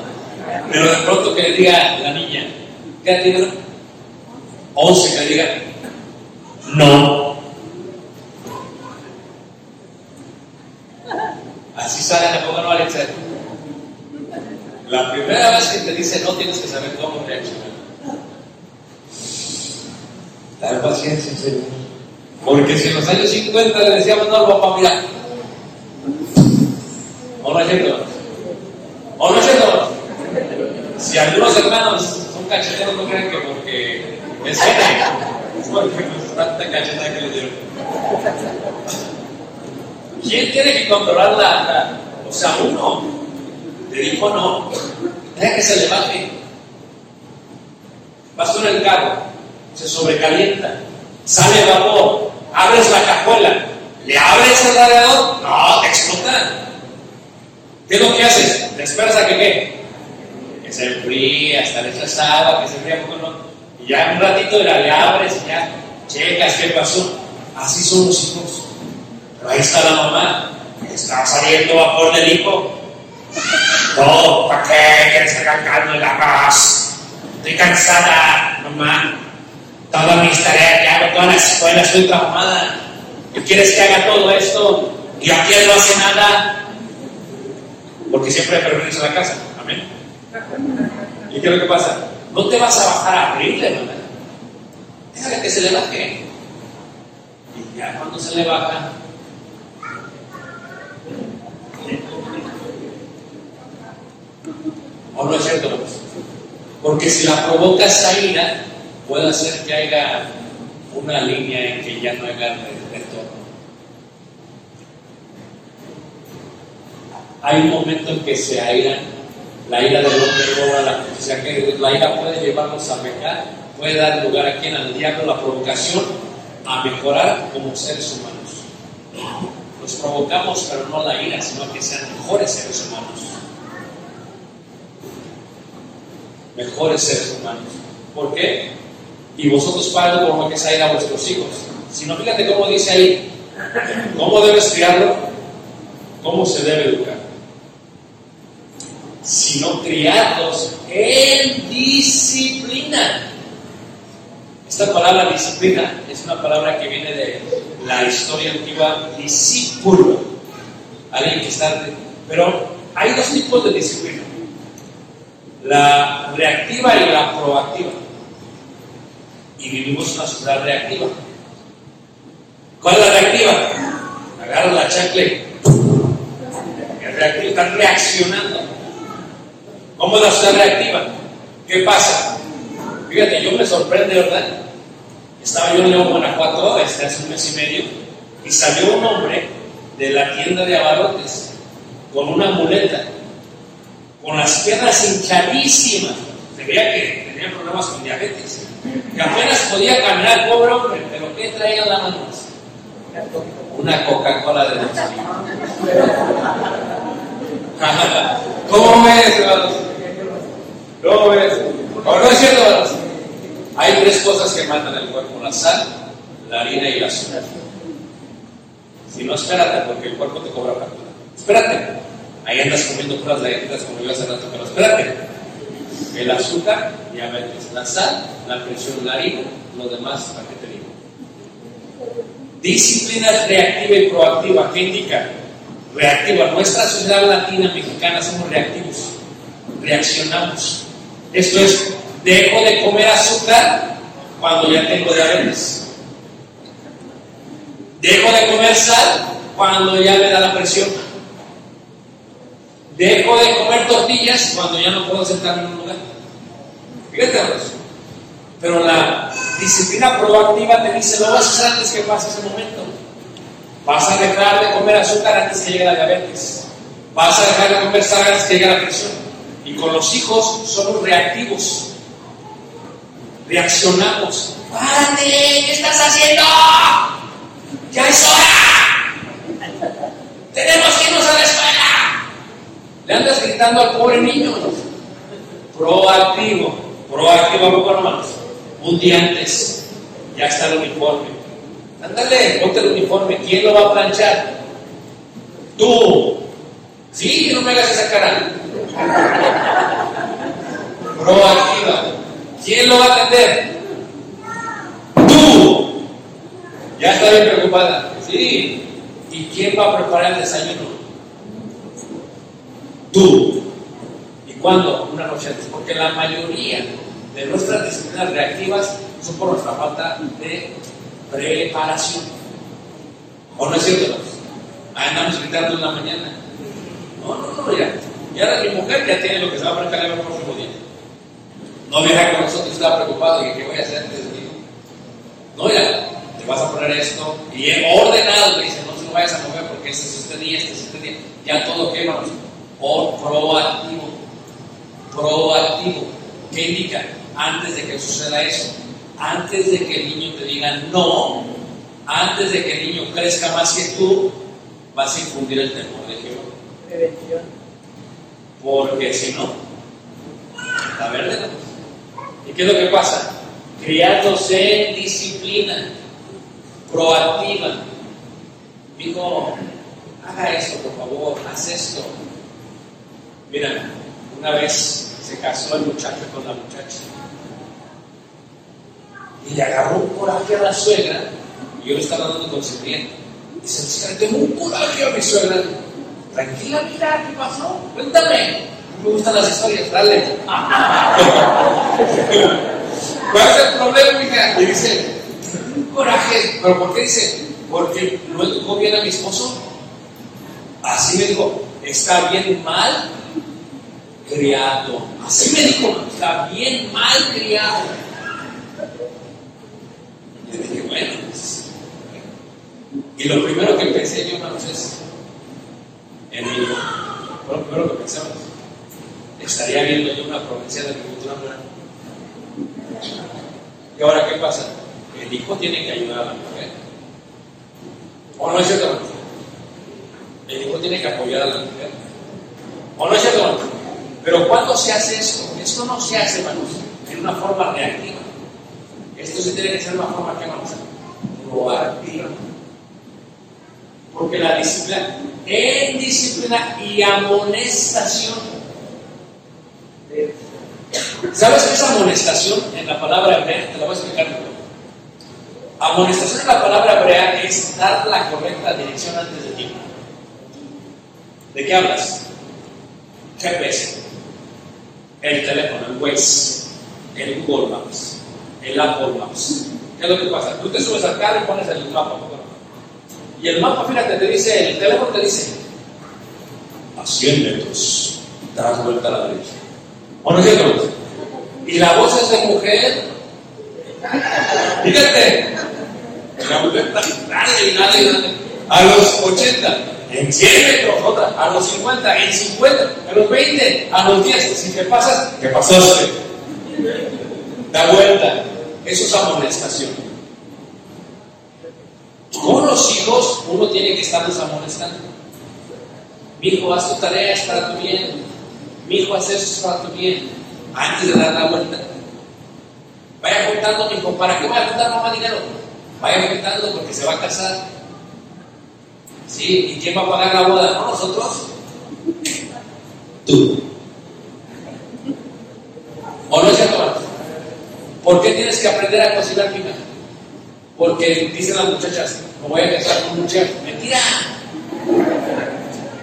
pero de pronto que le diga la niña, ¿qué edad tiene? 11, que le diga, no. Así sale la poca no. La primera vez que te dice no, tienes que saber cómo reaccionar. Dar paciencia, Señor. Porque si en los años 50 le decíamos, no, papá, mira. ¿O no es hermanos? ¿O no es hermanos? Si algunos hermanos son cacheteros, no crean que porque es gene, es porque pues, tanta cachetada que le dieron. ¿Quién tiene que controlar la, la- O sea, uno le dijo no, deja que se levante. Vas en el carro, se sobrecalienta, sale vapor, abres la cajuela, le abres el radiador, no, te explota. ¿Qué es lo que haces? Te esperas a que qué? Que se enfríe, hasta le echas agua, que se enfríe poco no. Y ya un ratito ya le abres y ya checas qué pasó. Así son los hijos. Pero ahí está la mamá, está saliendo vapor del hijo. No, ¿para qué quieres sacar caldo de la paz? Estoy cansada, mamá. Todas mis tareas, ya hago toda la escuela, estoy traumada. ¿Y quieres que haga todo esto? Y aquí él no hace nada. Porque siempre hay permiso en la casa. Amén. ¿Y qué es lo que pasa? No te vas a bajar a abrirle, ¿verdad? Déjale que se le baje. Y ya cuando se le baja, ¿O no es cierto? Porque si la provocas a ira, puede hacer que haya una línea en que ya no haya re- retorno. Hay un momento en que se airan, la ira del hombre cobra la justicia, que la ira puede llevarnos a pecar, puede dar lugar a quien al diablo la provocación a mejorar como seres humanos. Nos provocamos, pero no la ira, sino que sean mejores seres humanos. Mejores seres humanos. ¿Por qué? Y vosotros padres por lo que se a vuestros hijos. Si no, fíjate cómo dice ahí, cómo debes criarlo, cómo se debe educar. Sino criarlos en disciplina. Esta palabra disciplina es una palabra que viene de la historia antigua, discípulo. Alguien que está... Pero hay dos tipos de disciplina la reactiva y la proactiva. Y vivimos una sociedad reactiva. ¿Cuál es la reactiva? Agarras la chancla y es reactivo, están reaccionando. ¿Cómo es la sociedad reactiva? ¿Qué pasa? Fíjate, yo me sorprende, ¿verdad? Estaba yo en Guanajuato, este, hace un mes y medio, y salió un hombre de la tienda de abarrotes con una muleta, con las piernas hinchadísimas. Se veía que tenía problemas con diabetes, que apenas podía caminar pobre hombre, pero ¿qué traía la mano? Una Coca-Cola de dos ¿Cómo ves, hermanos? ¿Cómo ves? ¿O no es cierto, hermanos? Hay tres cosas que matan el cuerpo: la sal, la harina y el azúcar. Si no, espérate, porque el cuerpo te cobra factura. Espérate. Ahí andas comiendo puras galletas como yo hace rato, pero espérate. El azúcar, diabetes, la sal, la presión, la harina, lo demás, ¿para qué te digo? Disciplina reactiva y proactiva. ¿Qué indica? Reactiva. Nuestra sociedad latina, mexicana, somos reactivos. Reaccionamos. Esto es, dejo de comer azúcar cuando ya tengo diabetes. Dejo de comer sal cuando ya me da la presión. Dejo de comer tortillas cuando ya no puedo sentarme en un lugar. Fíjate. Pero la disciplina proactiva te dice, lo vas a hacer antes que pase ese momento. Vas a dejar de comer azúcar antes que llegue la diabetes. Vas a dejar de comer sal antes que llegue la presión. Y con los hijos somos reactivos. Reaccionamos. ¡Párate! ¿Qué estás haciendo? ¡Ya es hora! ¡Tenemos que irnos a la escuela! Le andas gritando al pobre niño. Proactivo. Proactivo, ¿a poco nomás? Un día antes. Ya está el uniforme. Ándale, ponte el uniforme. ¿Quién lo va a planchar? Tú. Sí, no me hagas esa cara. Proactiva. ¿Quién lo va a atender? Tú. Ya está bien preocupada. Sí. ¿Y quién va a preparar el desayuno? ¿Y cuándo? Una noche antes. Porque la mayoría de nuestras disciplinas reactivas son por nuestra falta de preparación. ¿O no es cierto? Ahí andamos gritando en la mañana. No, no, no, ya. Ya mi mujer ya tiene lo que se va a preparar el próximo día. No viene con nosotros, estaba preocupado y que voy a hacer antes de ir. No, ya, te vas a poner esto y he ordenado, me dice, no se lo vayas a mover porque este es este día, este es este. Ya todo quema. O proactivo. Proactivo. ¿Qué indica? Antes de que suceda eso, antes de que el niño te diga no, antes de que el niño crezca más que tú, vas a infundir el temor de Jehová. Prevención. Porque si no, la verdad. ¿Y qué es lo que pasa? Criándose en disciplina proactiva. Dijo, haga esto, por favor, haz esto. Mira, una vez se casó el muchacho con la muchacha. Y le agarró un coraje a la suegra. Y yo le estaba dando consentimiento. Dice, "Oscar, tengo un coraje a mi suegra. Tranquila, mira, ¿qué pasó? Cuéntame. Me gustan las historias, dale. ¿Cuál es el problema, mija? Y dice, un coraje. ¿Pero por qué dice? Porque no educó bien a mi esposo. Así me dijo, está bien mal criado. Así me dijo, está bien mal criado. Y dije, bueno, pues. Y lo primero que pensé yo, hermanos, es en mí. Fue lo primero que pensamos. Estaría viendo yo una provincia de agricultura rural. ¿Y ahora qué pasa? El hijo tiene que ayudar a la mujer. ¿O no es cierto? El hijo tiene que apoyar a la mujer. ¿O no es cierto? Pero ¿cuándo se hace esto? Esto no se hace, hermanos, en una forma reactiva. Esto se tiene que ser una forma que vamos proactiva. Porque la disciplina, en disciplina y amonestación. ¿Sabes qué es amonestación en la palabra hebrea? Te la voy a explicar. Amonestación en la palabra hebrea es dar la correcta dirección antes de tiempo. ¿De qué hablas? GPS, el teléfono, el Waze, el Google Maps, el Apple Maps. ¿Qué es lo que pasa? Tú te subes al carro y pones el mapa. Y el mapa, fíjate, te dice, el teléfono te dice, a 100 metros, das vuelta a la derecha. ¿O no es cierto? Y la voz es de mujer. Fíjate, la mujer está dale y dale. A los 80, en 100 metros, otra, a los 50, en 50, a los 20, a los 10. Si te pasas, ¿qué pasaste? Da vuelta. Eso es amonestación. Con los hijos, uno tiene que estarlos amonestando. Mi hijo, haz tu tarea, es para tu bien. Mi hijo, haz eso, es para tu bien. Antes de dar la vuelta. Vaya juntando, mi hijo. ¿Para qué voy a juntar mamá dinero? Vaya juntando porque se va a casar. ¿Sí? ¿Y quién va a pagar la boda? ¿No nosotros? Tú. ¿O no es cierto? ¿Por qué tienes que aprender a cocinar, hija? Porque dicen las muchachas, me voy a casar con un chef. Mentira.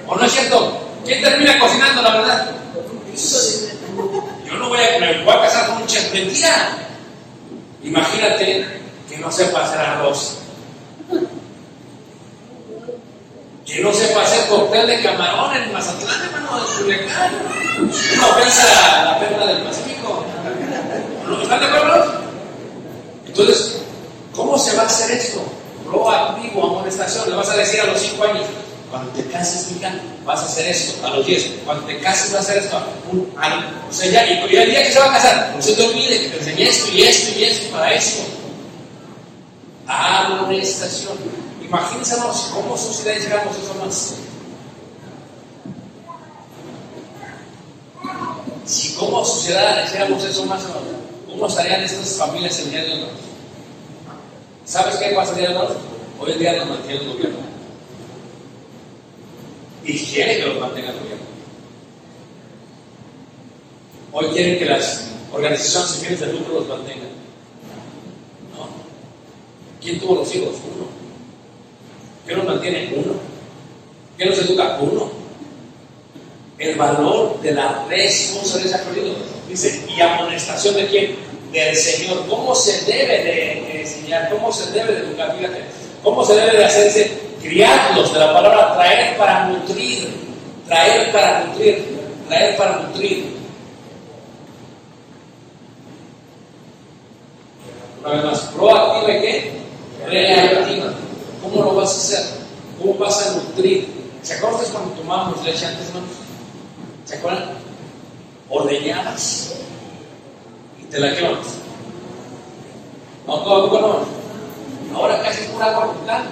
¿O no es cierto? ¿Quién termina cocinando, la verdad? Yo no voy a, me voy a casar con un chef. Mentira. Imagínate que no sepa hacer arroz. Que no sepa hacer cóctel de camarón en Mazatlán, hermano, en Culiacán. Una ofensa a la perla del Pacífico. ¿No están de acuerdo? Entonces, ¿cómo se va a hacer esto? Proactivo, amonestación. Le vas a decir a los 5 años, cuando te cases, mija, vas a hacer esto. A los 10, cuando te cases, vas a hacer esto. Un, al- o sea, ya, y, y el día que se va a casar, no se te olvide que te enseñé esto y esto y esto para esto. Amonestación. Imagínense, cómo sociedad llegamos a eso más. Si como sociedad hiciéramos eso más, ¿cómo estarían estas familias el día de hoy? ¿Sabes qué pasa el día de hoy? Hoy en día nos mantiene el gobierno. Y quiere que los mantenga el gobierno. Hoy quieren que las organizaciones sin fines de lucro los mantengan. No. ¿Quién tuvo los hijos? Uno. ¿Qué nos mantiene? Uno. ¿Qué nos educa? Uno. El valor de la responsabilidad. Dice, ¿y amonestación de quién? Del Señor. ¿Cómo se debe de enseñar? ¿Cómo se debe de educar? Fíjate. ¿Cómo se debe de hacerse? Criarlos, de la palabra traer para nutrir. Traer para nutrir. Traer para nutrir. Una vez más, proactiva y qué? Reactiva. ¿Cómo lo vas a hacer? ¿Cómo vas a nutrir? ¿Se acuerdan cuando tomábamos leche antes, hermanos? ¿Se acuerdan? Ordeñabas y te la quemas. No, ¿cómo, cómo no? Ahora casi es pura agua plan.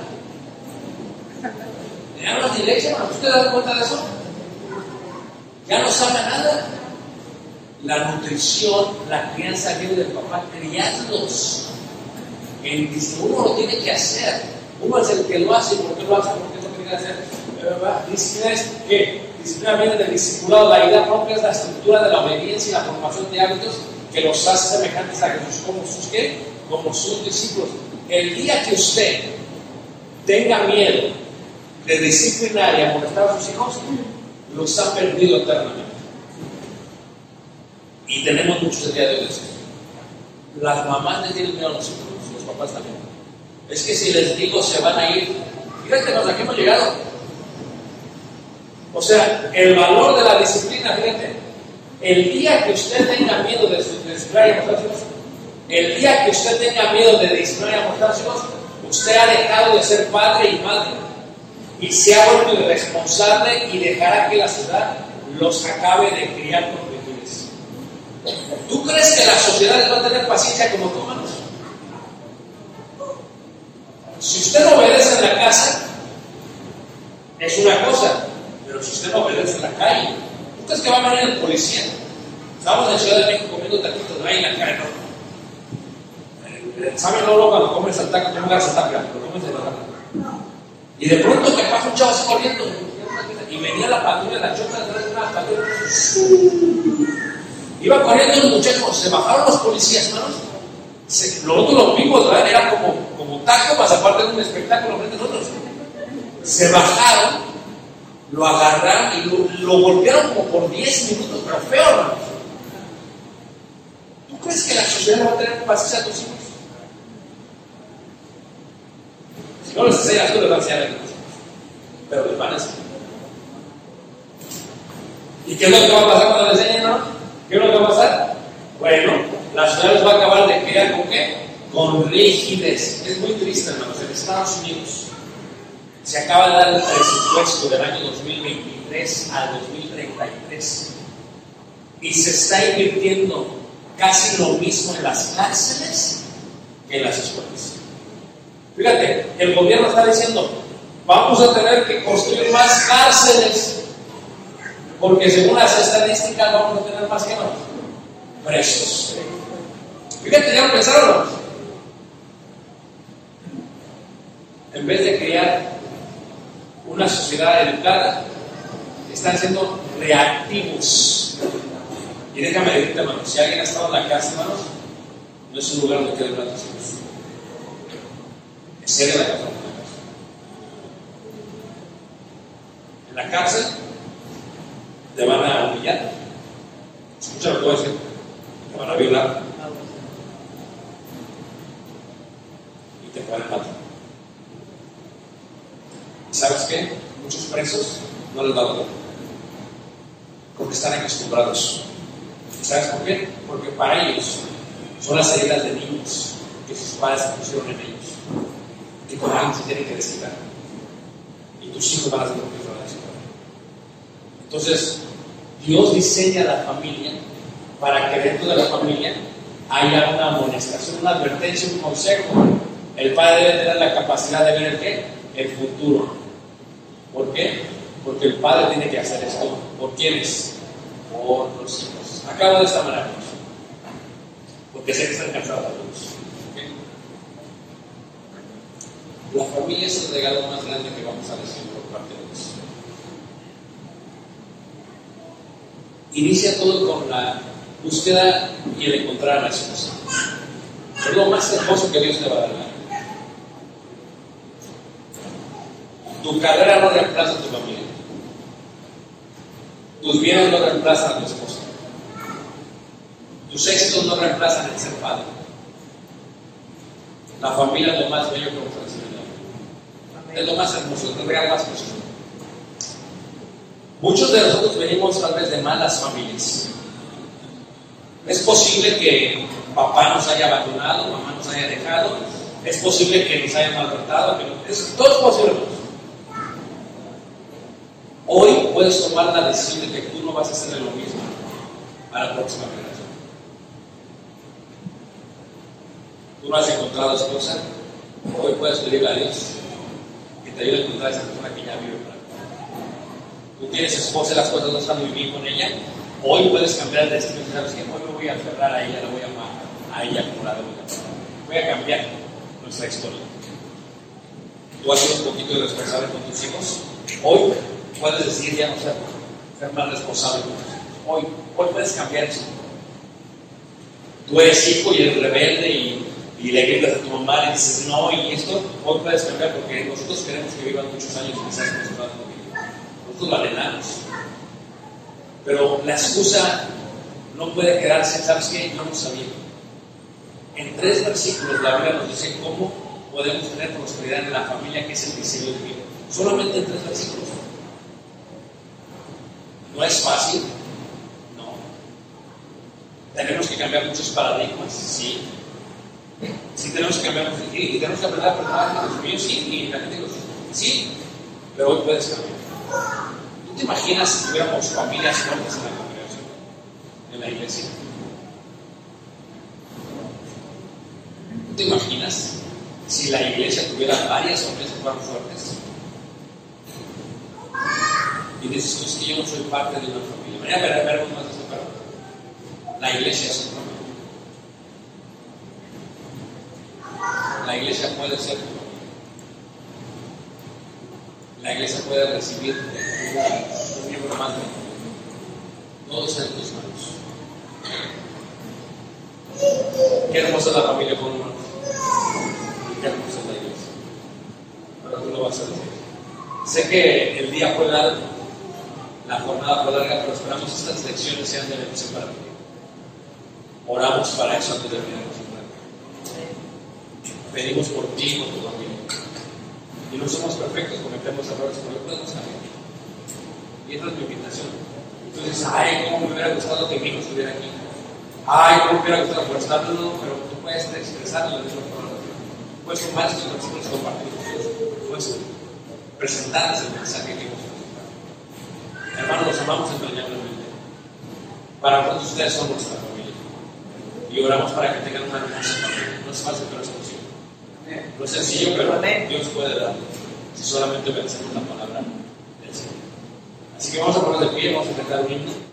Ya no es ni leche, hermano. ¿Usted da cuenta de eso? Ya no sabe nada. La nutrición, la crianza viene del papá, criarlos. Dis- uno lo tiene que hacer. Uno es el que lo hace. ¿Por qué lo hace? ¿Por qué tiene que hacer? Disciplina es ¿qué? Disciplina viene del discipulado. La idea propia es la estructura de la obediencia y la formación de hábitos que los hace semejantes a Jesús como sus ¿qué? Como sus discípulos. El día que usted tenga miedo de disciplinar y amonestar a sus hijos, los ha perdido eternamente. Y tenemos muchos el día de hoy. Las mamás le tienen miedo a los hijos, los papás también. Es que si les digo se van a ir, fíjate hasta qué hemos llegado. O sea, el valor de la disciplina, fíjate, el día que usted tenga miedo de de amostrar a hijos, el día que usted tenga miedo de amostrar a hijos, usted ha dejado de ser padre y madre y se ha vuelto irresponsable y dejará que la ciudad los acabe de criar con virtudes. ¿Tú crees que la sociedad va a tener paciencia como tú, hermanos? Si usted no obedece en la casa, es una cosa, pero si usted no obedece en la calle, ¿tú crees que va a venir el policía? Estamos en Ciudad de México comiendo taquitos de ahí en la calle, ¿no? Eh, ¿Saben luego cuando comes el taco? ¿Cómo agarras el taco? Lo comes de la. Y de pronto que pasa un chavo así corriendo. Y venía la patrulla, la chota detrás de una patrulla. Iba corriendo los muchachos, se bajaron los policías, hermanos. Se, nosotros los vimos, ¿verdad? Era como, como taco, más aparte de un espectáculo frente a nosotros. Se bajaron, lo agarraron y lo, lo golpearon como por 10 minutos, pero feo, hermanos. ¿Tú crees que la sociedad va a tener paciencia a tus hijos? Si no les enseñas tú, les va a enseñar a ellos. Pero les van. ¿Y qué es lo que va a pasar cuando les enseñen, no? ¿Qué es lo que va a pasar? Bueno, la ciudad les va a acabar de criar con qué? Con rigidez. Es muy triste, hermanos. En Estados Unidos se acaba de dar el presupuesto del año 2023 al 2033 y se está invirtiendo casi lo mismo en las cárceles que en las escuelas. Fíjate, el gobierno está diciendo, vamos a tener que construir más cárceles, porque según las estadísticas vamos a tener más que no, presos. Fíjate, ya lo pensaron. En vez de crear una sociedad educada, están siendo reactivos. Y déjame decirte, hermanos, si alguien ha estado en la cárcel, hermanos, no es un lugar donde quede hijos. En serio, la cárcel. En la cárcel te van a humillar. Escucha lo que voy a decir. Te van a violar. Y te pueden matar. ¿Y sabes qué? Muchos presos no les va a doler. Porque están acostumbrados. ¿Y sabes por qué? Porque para ellos son las heridas de niños que sus padres pusieron en ellos. Que con alguien se tienen que desquitar. Y tus hijos van a ser lo que van a. Entonces, Dios diseña la familia para que dentro de la familia haya una amonestación, una advertencia, un consejo. El padre debe tener la capacidad de ver el qué? El futuro. ¿Por qué? Porque el padre tiene que hacer esto. ¿Por quiénes? Por los hijos. Acabo de esta manera. Porque sé que están cansados todos. ¿ok? La familia es el regalo más grande que vamos a recibir por parte de Dios. Inicia todo con la búsqueda y el encontrar a la esposa. Es lo más hermoso que Dios te va a dar. Tu carrera no reemplaza a tu familia. Tus bienes no reemplazan a tu esposa. Tus éxitos no reemplazan el ser padre. La familia es lo más bello que recibir. Es lo más hermoso, es el regalo más precioso. Muchos de nosotros venimos tal vez de malas familias. Es posible que papá nos haya abandonado, mamá nos haya dejado, es posible que nos haya maltratado, que es- todo es posible. Hoy puedes tomar la decisión de que tú no vas a hacer lo mismo a la próxima generación. Tú no has encontrado esposa, hoy puedes pedirle a Dios que te ayude a encontrar a esa persona que ya vive para ti. Tú tienes esposa y las cosas no están muy bien con ella, hoy puedes cambiar el destino y sabes que hoy me voy a aferrar a ella, la voy a amar a ella como la debo. Voy a cambiar nuestra historia. Tú has sido un poquito irresponsable con tus hijos, hoy puedes decir ya no ser, ser más responsable con tus. Hoy, hoy puedes cambiar eso. Tú eres hijo y eres rebelde y, y le gritas a tu mamá y dices no y esto, hoy puedes cambiar porque nosotros queremos que vivan muchos años y quizás nosotros no vivimos. Nosotros lo anhelamos. Pero la excusa no puede quedarse, ¿sabes qué? Yo no sabía. En tres versículos la Biblia nos dice cómo podemos tener prosperidad en la familia, que es el diseño divino. Solamente en tres versículos. No es fácil, no. Tenemos que cambiar muchos paradigmas, sí. Sí tenemos que cambiar y tenemos que aprender a perdonar a los míos, sí, y la gente los sí, pero hoy puedes cambiar. ¿Tú te imaginas si tuviéramos familias fuertes en la congregación, en la iglesia? ¿Tú te imaginas si la iglesia tuviera varias familias que fueran fuertes? Y dices, es que yo no soy parte de una familia. Mañana ver, veremos más de esto, pero la iglesia es una familia. La puede ser. La iglesia puede recibir un miembro más de. Todo en tus manos. Qué hermosa la familia con hermanos. Y qué hermosa es la iglesia. Pero tú lo vas a decir. Sé que el día fue largo, la jornada fue larga, pero esperamos que estas lecciones sean de bendición para ti. Oramos para eso antes de terminar. Pedimos por ti y por tu familia. Y no somos perfectos, cometemos errores, pero podemos cambiar. Y esta es mi invitación. Entonces, ay, cómo me hubiera gustado que mi hijo estuviera aquí. Ay, cómo me hubiera gustado forestarlo, pero tú puedes expresarlo de esa forma. Puedes tomar estos versículos compartir. Puedes presentarles el mensaje que hemos predicado. Hermanos, los amamos entrañablemente. Para todos ustedes son nuestra familia. Y oramos para que tengan una hermosa familia. No es fácil, pero es posible. No es sencillo, pero Dios puede darlo. Si solamente obedecemos la palabra del Señor. Así que vamos a poner de pie, vamos a cantar un himno.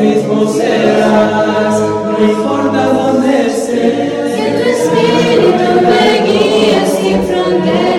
mismo serás, no importa dónde estés. Que tu espíritu me guíe sin fronteras.